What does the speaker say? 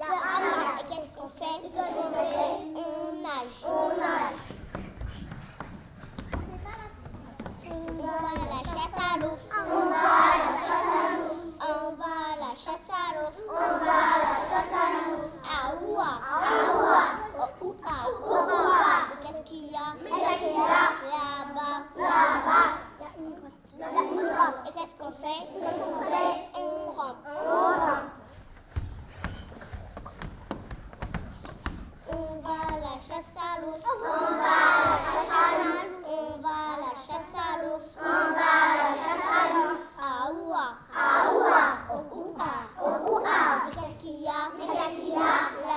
Et qu'est-ce qu'on fait? On nage. On nage. On va la chasse à l'eau. On va la chasse à l'eau. On va la chasse à l'eau. On va la chasse à. Aoua. Aoua. Aoua. Qu'est-ce qu'il y a? Qu'est-ce qu'il y a? Là-bas. Là-bas. Il y. Et Qu'est-ce qu'on fait? 起呀！